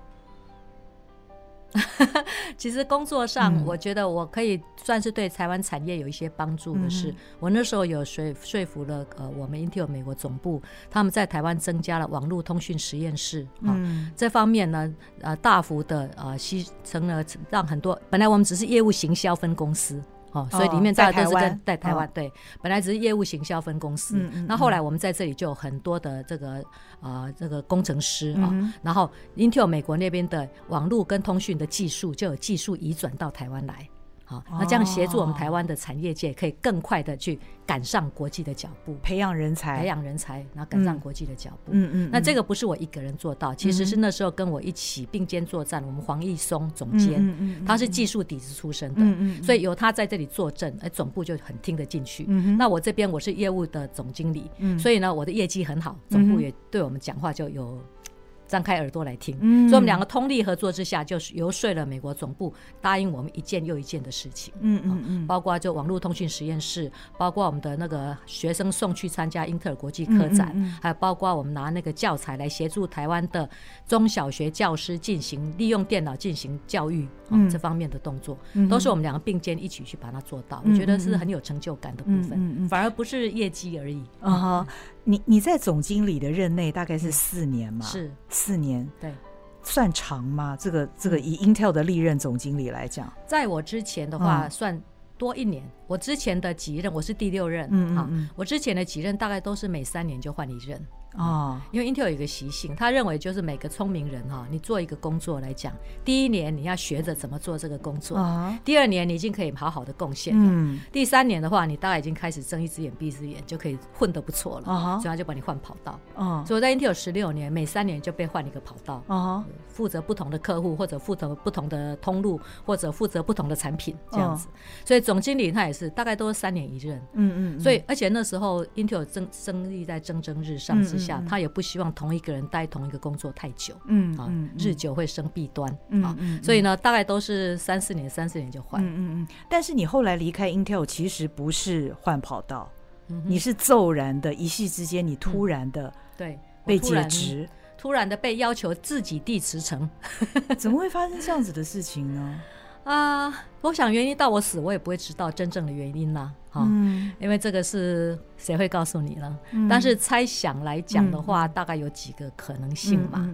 *laughs* 其实工作上，我觉得我可以算是对台湾产业有一些帮助的是，我那时候有说说服了呃我们 Intel 美国总部，他们在台湾增加了网络通讯实验室啊，这方面呢呃大幅的呃吸成了让很多本来我们只是业务行销分公司。哦，所以里面大家都是在在台湾，对，本来只是业务行销分公司，那后来我们在这里就有很多的这个呃这个工程师啊，然后 Intel 美国那边的网络跟通讯的技术就有技术移转到台湾来。好，那这样协助我们台湾的产业界可以更快的去赶上国际的脚步，培养人才，培养人才，然后赶上国际的脚步。嗯嗯。那这个不是我一个人做到，其实是那时候跟我一起并肩作战，我们黄义松总监，他是技术底子出身的，所以有他在这里坐镇，哎，总部就很听得进去。那我这边我是业务的总经理，所以呢，我的业绩很好，总部也对我们讲话就有。张开耳朵来听，嗯、所以我们两个通力合作之下，就是游说了美国总部答应我们一件又一件的事情。嗯嗯嗯，包括就网络通讯实验室，包括我们的那个学生送去参加英特尔国际科展，嗯嗯嗯、还有包括我们拿那个教材来协助台湾的中小学教师进行利用电脑进行教育，嗯、这方面的动作，嗯、都是我们两个并肩一起去把它做到。嗯、我觉得是很有成就感的部分，嗯嗯嗯、反而不是业绩而已。啊哈。你你在总经理的任内大概是四年嘛？是四年，对，算长吗？这个这个以 Intel 的历任总经理来讲，在我之前的话算多一年。我之前的几任，我是第六任，嗯嗯嗯，我之前的几任大概都是每三年就换一任。哦，因为 Intel 有一个习性，他认为就是每个聪明人哈，你做一个工作来讲，第一年你要学着怎么做这个工作，第二年你已经可以好好的贡献了，第三年的话，你大概已经开始睁一只眼闭一只眼，就可以混得不错了，所以他就把你换跑道。所以我在 Intel 十六年，每三年就被换一个跑道，负责不同的客户或者负责不同的通路或者负责不同的产品这样子。所以总经理他也是大概都是三年一任，嗯嗯。所以而且那时候 Intel 争生意在蒸蒸日上之下。他也不希望同一个人待同一个工作太久，嗯啊，日久会生弊端，啊，所以呢，大概都是三四年，三四年就换，嗯嗯。但是你后来离开 Intel，其实不是换跑道，你是骤然的一夕之间，你突然的对被解职，突然的被要求自己递辞呈，*laughs* 怎么会发生这样子的事情呢？啊，我想原因到我死，我也不会知道真正的原因啦。哈，嗯，因为这个是谁会告诉你呢？嗯，但是猜想来讲的话，嗯，大概有几个可能性嘛。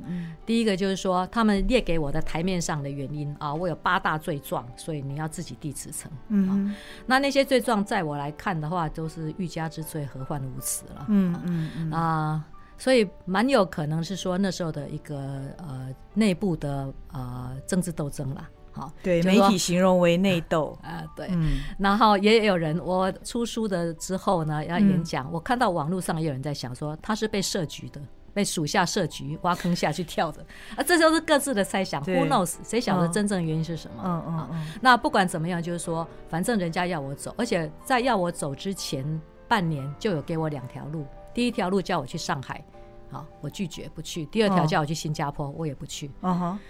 第一个就是说，他们列给我的台面上的原因啊，我有八大罪状，所以你要自己递辞呈。嗯，那那些罪状在我来看的话，都是欲加之罪，何患无辞了。嗯嗯嗯啊，所以蛮有可能是说那时候的一个呃内部的呃政治斗争啦。好，对，媒体形容为内斗啊，对，嗯，然后也有人，我出书的之后呢，要演讲，嗯、我看到网络上也有人在想说，他是被设局的，被属下设局挖坑下去跳的，啊，这都是各自的猜想，Who knows？谁晓得真正原因是什么？嗯嗯嗯。那不管怎么样，就是说，反正人家要我走，而且在要我走之前半年就有给我两条路，第一条路叫我去上海。好，我拒绝不去。第二条叫我去新加坡，哦、我也不去。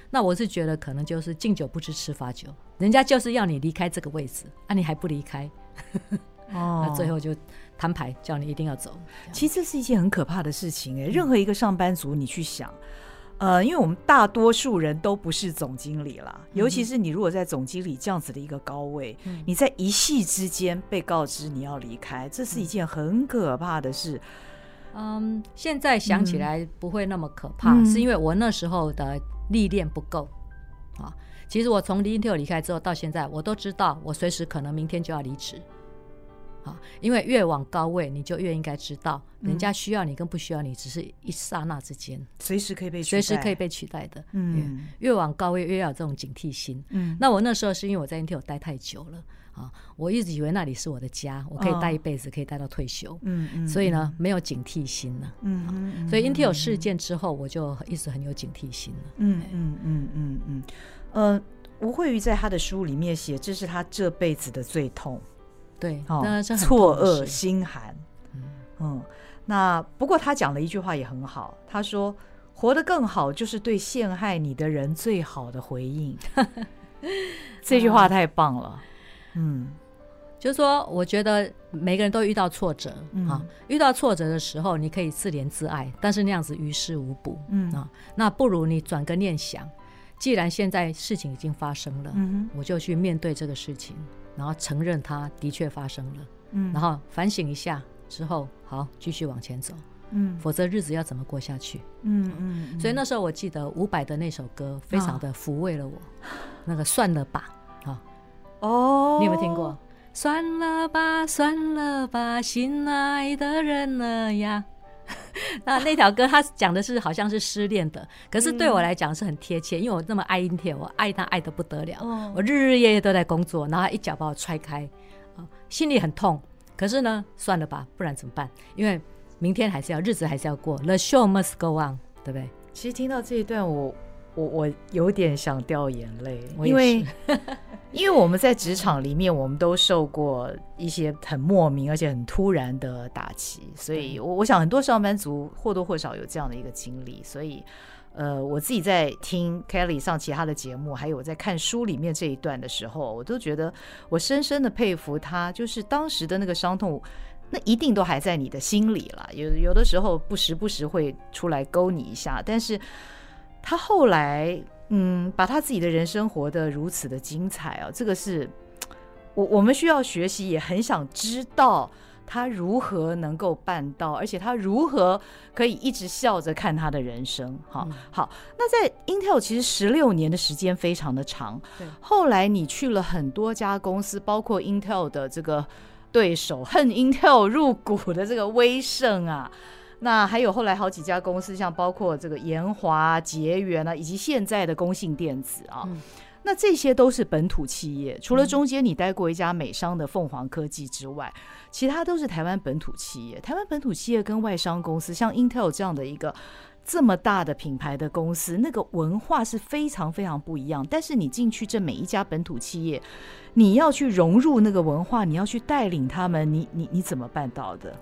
那我是觉得可能就是敬酒不吃吃罚酒，人家就是要你离开这个位置，啊，你还不离开，哦，*laughs* 那最后就摊牌，叫你一定要走。其实这是一件很可怕的事情哎、欸。任何一个上班族，你去想，呃，因为我们大多数人都不是总经理啦，尤其是你如果在总经理这样子的一个高位，嗯、你在一夕之间被告知你要离开，这是一件很可怕的事。嗯，现在想起来不会那么可怕，嗯、是因为我那时候的历练不够啊。其实我从 Intel 离开之后到现在，我都知道我随时可能明天就要离职啊。因为越往高位，你就越应该知道，人家需要你跟不需要你，只是一刹那之间，随时可以被随时可以被取代的。嗯，越往高位越要有这种警惕心。嗯，那我那时候是因为我在 Intel 待太久了。啊，我一直以为那里是我的家，我可以待一辈子，可以待到退休。嗯嗯，所以呢，没有警惕心了。嗯，所以 Intel 事件之后，我就一直很有警惕心了。嗯嗯嗯嗯嗯。呃，吴慧瑜在他的书里面写，这是他这辈子的最痛。对，哦，错愕心寒。嗯，那不过他讲了一句话也很好，他说：“活得更好，就是对陷害你的人最好的回应。” *laughs* *laughs* 这句话太棒了。嗯，就是说，我觉得每个人都遇到挫折、嗯、啊，遇到挫折的时候，你可以自怜自爱，但是那样子于事无补。嗯啊，那不如你转个念想，既然现在事情已经发生了，嗯，我就去面对这个事情，然后承认它的确发生了，嗯，然后反省一下之后，好继续往前走，嗯，否则日子要怎么过下去？嗯所以那时候我记得伍佰的那首歌非常的抚慰了我，啊、那个算了吧。哦，oh, 你有没有听过？算了吧，算了吧，心爱的人了呀。*laughs* 那那条歌，它讲的是好像是失恋的，可是对我来讲是很贴切，因为我那么爱 Intel，我爱他爱的不得了，oh. 我日日夜夜都在工作，然后他一脚把我踹开，心里很痛。可是呢，算了吧，不然怎么办？因为明天还是要，日子还是要过，The show must go on，对不对？其实听到这一段，我我我有点想掉眼泪，因为。因为我们在职场里面，我们都受过一些很莫名而且很突然的打击，所以，我我想很多上班族或多或少有这样的一个经历。所以，呃，我自己在听 Kelly 上其他的节目，还有我在看书里面这一段的时候，我都觉得我深深的佩服他，就是当时的那个伤痛，那一定都还在你的心里了。有有的时候不时不时会出来勾你一下，但是他后来。嗯，把他自己的人生活得如此的精彩啊，这个是 *tsk* 我我们需要学习，也很想知道他如何能够办到，而且他如何可以一直笑着看他的人生。哈，嗯、好，那在 Intel 其实十六年的时间非常的长，对后来你去了很多家公司，包括 Intel 的这个对手，恨 Intel 入股的这个威盛啊。那还有后来好几家公司，像包括这个延华、捷源啊，以及现在的工信电子啊，嗯、那这些都是本土企业。除了中间你待过一家美商的凤凰科技之外，嗯、其他都是台湾本土企业。台湾本土企业跟外商公司，像 Intel 这样的一个这么大的品牌的公司，那个文化是非常非常不一样。但是你进去这每一家本土企业，你要去融入那个文化，你要去带领他们，你你你怎么办到的？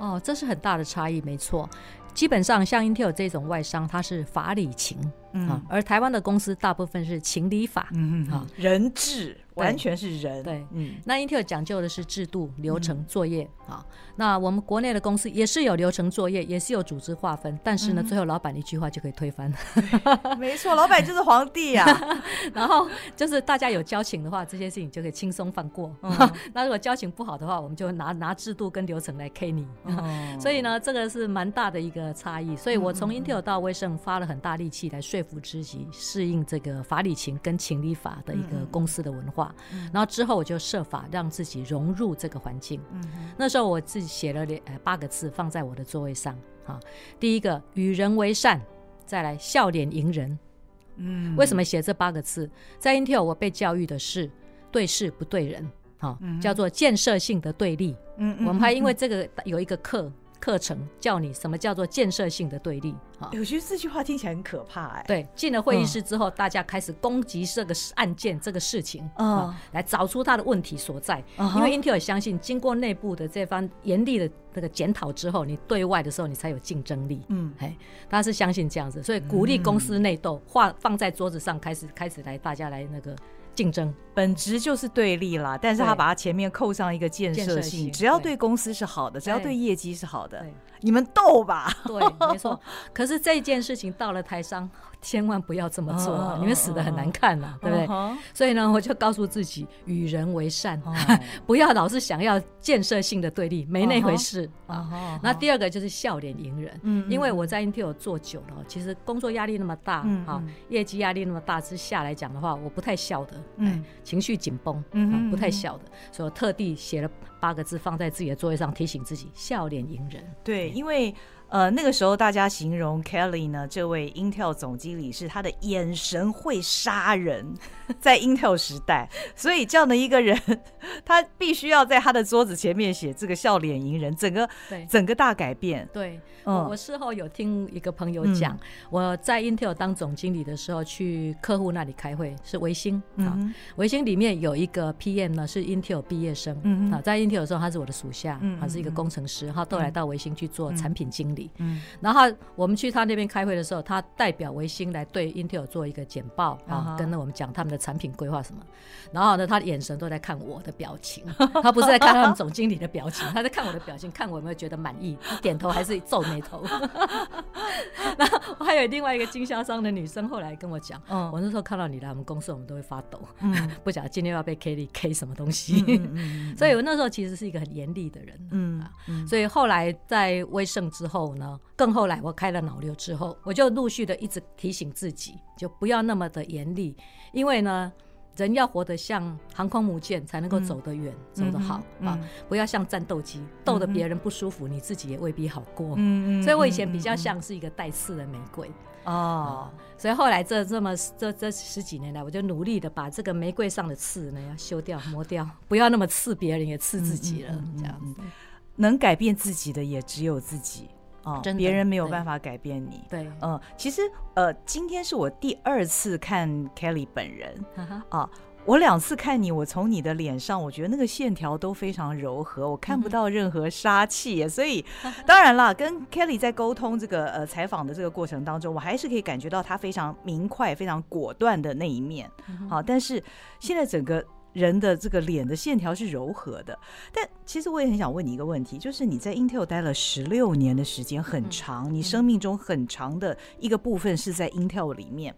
哦，这是很大的差异，没错。基本上像 Intel 这种外商，它是法理情嗯、啊，而台湾的公司大部分是情理法，啊，人治。完全是人。对，嗯，那 Intel 讲究的是制度、流程、作业啊。那我们国内的公司也是有流程作业，也是有组织划分，但是呢，最后老板一句话就可以推翻。*laughs* 没错，老板就是皇帝呀。*laughs* 然后就是大家有交情的话，这些事情就可以轻松放过。*laughs* 那如果交情不好的话，我们就拿拿制度跟流程来 K 你。所以呢，这个是蛮大的一个差异。所以我从 Intel 到威盛，发了很大力气来说服自己，适应这个法理情跟情理法的一个公司的文化。然后之后我就设法让自己融入这个环境。那时候我自己写了两八个字放在我的座位上。第一个与人为善，再来笑脸迎人。嗯，为什么写这八个字？在 Intel 我被教育的是对事不对人，哈叫做建设性的对立。嗯，我们还因为这个有一个课。课程教你什么叫做建设性的对立啊？我觉得这句话听起来很可怕哎。对，进了会议室之后，大家开始攻击这个案件这个事情啊，来找出它的问题所在。因为 Intel 相信，经过内部的这番严厉的那个检讨之后，你对外的时候你才有竞争力。嗯，哎，他是相信这样子，所以鼓励公司内斗，画放在桌子上，开始开始来大家来那个。竞争本质就是对立啦，但是他把它前面扣上一个建设性，只要对公司是好的，只要对业绩是好的，你们斗吧。*laughs* 对，没错。可是这件事情到了台商。千万不要这么做，你们死的很难看呐，对不对？所以呢，我就告诉自己，与人为善，*laughs* 不要老是想要建设性的对立，没那回事。啊。那第二个就是笑脸迎人，因为我在 Intel 做久了，其实工作压力那么大啊，业绩压力那么大之下来讲的话，我不太笑的，情绪紧绷，不太笑的，所以我特地写了八个字放在自己的座位上，提醒自己笑脸迎人。对，因为。呃，那个时候大家形容 Kelly 呢，这位 Intel 总经理是他的眼神会杀人，在 Intel 时代，所以这样的一个人，*laughs* 他必须要在他的桌子前面写这个笑脸迎人，整个对整个大改变。对，嗯，我事后有听一个朋友讲，嗯、我在 Intel 当总经理的时候，去客户那里开会，是维星啊，微、嗯、星里面有一个 PM 呢，是 Intel 毕业生，嗯啊，在 Intel 的时候他是我的属下，他是一个工程师，他都来到维星去做产品经理。嗯，然后我们去他那边开会的时候，他代表维新来对 Intel 做一个简报啊，跟我们讲他们的产品规划什么。然后呢，他的眼神都在看我的表情，*laughs* 他不是在看他们总经理的表情，他在看我的表情，看我有没有觉得满意。他点头还是皱眉头。*laughs* 然后我还有另外一个经销商的女生后来跟我讲，嗯，我那时候看到你来我们公司，我们都会发抖，嗯，*laughs* 不晓得今天要被 Kelly K 什么东西。所以我那时候其实是一个很严厉的人，嗯，所以后来在威盛之后。呢，更后来我开了脑瘤之后，我就陆续的一直提醒自己，就不要那么的严厉，因为呢，人要活得像航空母舰，才能够走得远，走得好啊，不要像战斗机，斗得别人不舒服，你自己也未必好过。嗯，所以我以前比较像是一个带刺的玫瑰哦，所以后来这这么这这十几年来，我就努力的把这个玫瑰上的刺呢要修掉磨掉，不要那么刺别人，也刺自己了，这样子。能改变自己的也只有自己。哦，别人没有办法改变你。对，嗯，其实呃，今天是我第二次看 Kelly 本人啊，我两次看你，我从你的脸上，我觉得那个线条都非常柔和，我看不到任何杀气，所以当然了，跟 Kelly 在沟通这个呃采访的这个过程当中，我还是可以感觉到他非常明快、非常果断的那一面。好，但是现在整个。人的这个脸的线条是柔和的，但其实我也很想问你一个问题，就是你在 Intel 待了十六年的时间，很长，你生命中很长的一个部分是在 Intel 里面。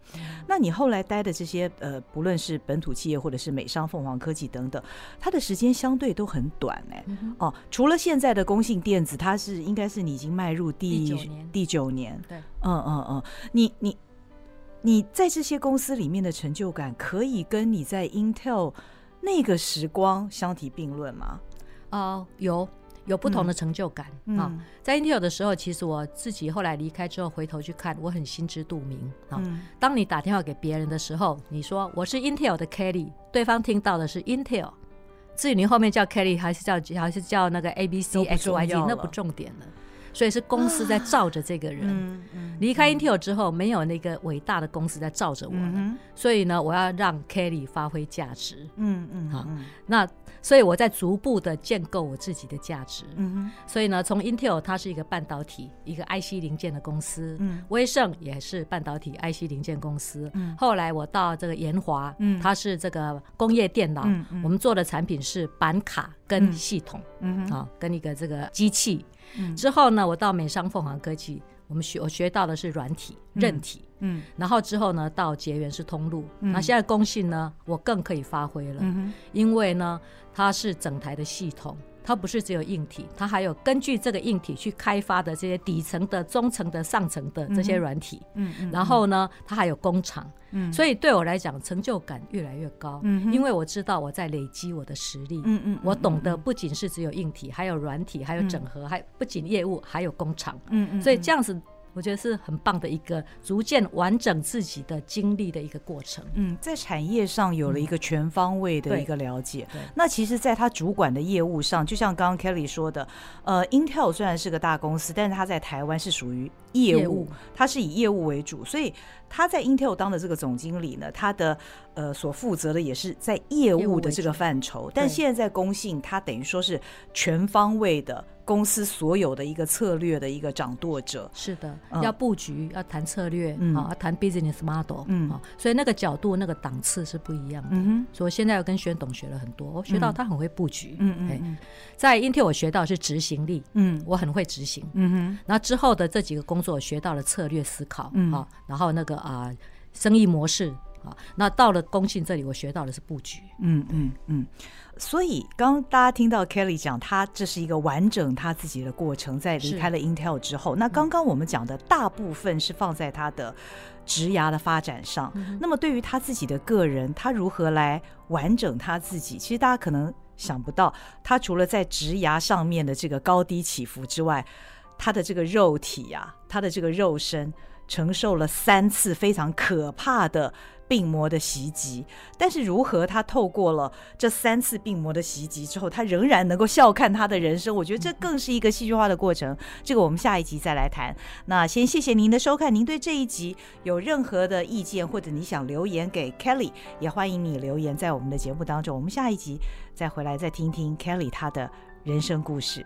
那你后来待的这些呃，不论是本土企业或者是美商凤凰科技等等，它的时间相对都很短哎。哦，除了现在的工信电子，它是应该是你已经迈入第第九年。对，嗯嗯嗯，你你你在这些公司里面的成就感，可以跟你在 Intel 那个时光相提并论吗？哦，有有不同的成就感啊。在 Intel 的时候，其实我自己后来离开之后，回头去看，我很心知肚明啊。当你打电话给别人的时候，你说我是 Intel 的 Kelly，对方听到的是 Intel，至于你后面叫 Kelly 还是叫还是叫那个 A B C X Y Z，那不重点了。所以是公司在罩着这个人。嗯嗯。离开 Intel 之后，没有那个伟大的公司在罩着我了，所以呢，我要让 Kelly 发挥价值。嗯嗯。好，那所以我在逐步的建构我自己的价值。嗯。所以呢，从 Intel 它是一个半导体、一个 IC 零件的公司。嗯。威盛也是半导体 IC 零件公司。嗯。后来我到这个研华，嗯，它是这个工业电脑。嗯。我们做的产品是板卡跟系统。嗯。啊，跟一个这个机器。嗯。之后呢，我到美商凤凰科技。我们学我学到的是软体、韧体，嗯，嗯，然后之后呢，到结缘是通路，那、嗯、现在工信呢，我更可以发挥了，嗯、因为呢，它是整台的系统，它不是只有硬体，它还有根据这个硬体去开发的这些底层的、中层的、上层的这些软体，嗯，嗯，然后呢，它还有工厂，嗯，所以对我来讲，成就感越来越高，嗯哼，因为我知道我在累积我的实力，嗯嗯，我懂得不仅是只有硬体，还有软体，还有整合，嗯、还不仅业务，还有工厂，嗯嗯，所以这样子。我觉得是很棒的一个逐渐完整自己的经历的一个过程。嗯，在产业上有了一个全方位的一个了解。嗯、那其实，在他主管的业务上，就像刚刚 Kelly 说的，呃，Intel 虽然是个大公司，但是他在台湾是属于业务，他是以业务为主，所以他在 Intel 当的这个总经理呢，他的呃所负责的也是在业务的这个范畴。但现在在工信，他等于说是全方位的。公司所有的一个策略的一个掌舵者，是的，要布局，要谈策略，嗯，要谈 business model，嗯，所以那个角度、那个档次是不一样的。嗯，所以我现在又跟宣董学了很多，我学到他很会布局，嗯嗯，在 Intel 我学到是执行力，嗯，我很会执行，嗯哼，然后之后的这几个工作我学到了策略思考，嗯，好，然后那个啊，生意模式，啊，那到了工信这里，我学到的是布局，嗯嗯嗯。所以，刚刚大家听到 Kelly 讲，他这是一个完整他自己的过程，在离开了 Intel 之后，那刚刚我们讲的大部分是放在他的职涯的发展上。嗯、那么，对于他自己的个人，他如何来完整他自己？其实大家可能想不到，他除了在职涯上面的这个高低起伏之外，他的这个肉体呀、啊，他的这个肉身承受了三次非常可怕的。病魔的袭击，但是如何他透过了这三次病魔的袭击之后，他仍然能够笑看他的人生？我觉得这更是一个戏剧化的过程。这个我们下一集再来谈。那先谢谢您的收看，您对这一集有任何的意见或者你想留言给 Kelly，也欢迎你留言在我们的节目当中。我们下一集再回来再听听 Kelly 他的人生故事。